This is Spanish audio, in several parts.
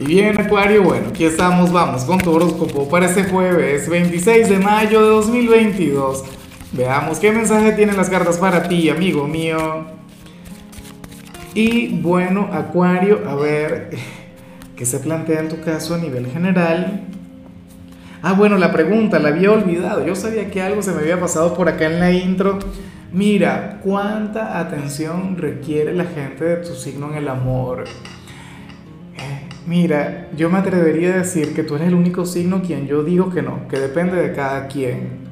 Y bien, Acuario, bueno, aquí estamos, vamos con tu horóscopo para este jueves 26 de mayo de 2022. Veamos qué mensaje tienen las cartas para ti, amigo mío. Y bueno, Acuario, a ver, ¿qué se plantea en tu caso a nivel general? Ah, bueno, la pregunta, la había olvidado. Yo sabía que algo se me había pasado por acá en la intro. Mira, ¿cuánta atención requiere la gente de tu signo en el amor? Mira, yo me atrevería a decir que tú eres el único signo quien yo digo que no, que depende de cada quien.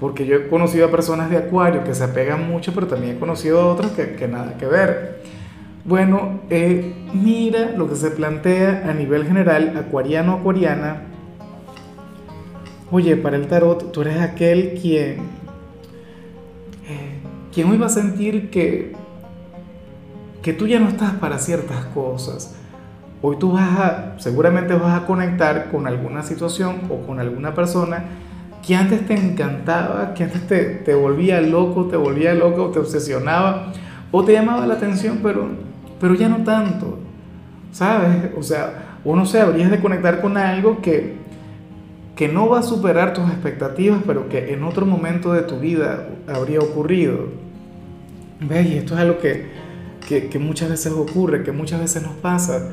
Porque yo he conocido a personas de Acuario que se apegan mucho, pero también he conocido a otras que, nada que ver. Bueno, eh, mira lo que se plantea a nivel general, acuariano, acuariana. Oye, para el tarot, tú eres aquel quien, eh, quien hoy va a sentir que, que tú ya no estás para ciertas cosas Hoy tú vas a, seguramente vas a conectar con alguna situación o con alguna persona que antes te encantaba, que antes te, te volvía loco, te volvía loco, te obsesionaba o te llamaba la atención, pero, pero ya no tanto, ¿sabes? O sea, uno se habrías de conectar con algo que, que no va a superar tus expectativas, pero que en otro momento de tu vida habría ocurrido. ¿Ves? Y esto es algo que, que, que muchas veces ocurre, que muchas veces nos pasa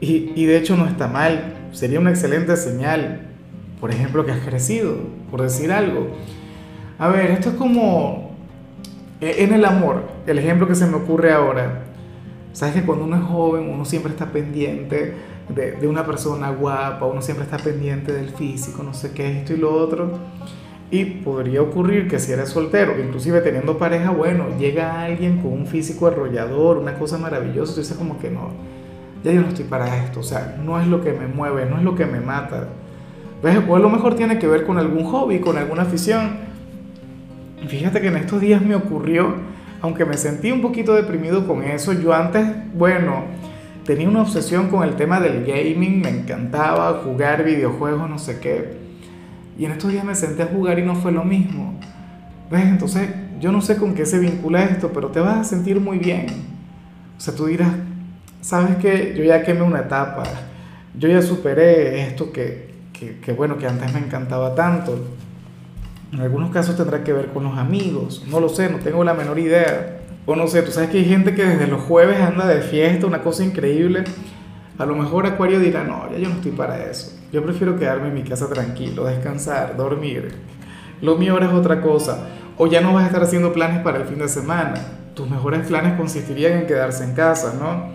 y, de hecho no está mal, sería una excelente señal, por ejemplo, que has crecido, por decir algo. A ver, esto es como e, en el amor, el ejemplo que se me ocurre ahora. Sabes que cuando uno es joven, uno siempre está pendiente de, de, una persona guapa, uno siempre está pendiente del físico, no sé qué, esto y lo otro. Y podría ocurrir que si eres soltero, inclusive teniendo pareja, bueno, llega alguien con un físico arrollador, una cosa maravillosa, tú dices como que no, ya yo no estoy para esto, o sea, no es lo que me mueve, no es lo que me mata. ¿Ves? O a lo mejor tiene que ver con algún hobby, con alguna afición. Fíjate que en estos días me ocurrió, aunque me sentí un poquito deprimido con eso, yo antes, bueno, tenía una obsesión con el tema del gaming, me encantaba jugar videojuegos, no sé qué. Y en estos días me senté a jugar y no fue lo mismo. ¿Ves? Entonces, yo no sé con qué se vincula esto, pero te vas a sentir muy bien. O sea, tú dirás, sabes que yo ya quemé una etapa, yo ya superé esto que, que, que, bueno, que antes me encantaba tanto. En algunos casos tendrá que ver con los amigos, no lo sé, no tengo la menor idea. O no sé, tú sabes que hay gente que desde los jueves anda de fiesta, una cosa increíble. A lo mejor Acuario dirá, no, ya yo no estoy para eso. Yo prefiero quedarme en mi casa tranquilo, descansar, dormir. Lo mío ahora es otra cosa. O ya no vas a estar haciendo planes para el fin de semana. Tus mejores planes consistirían en quedarse en casa, ¿no?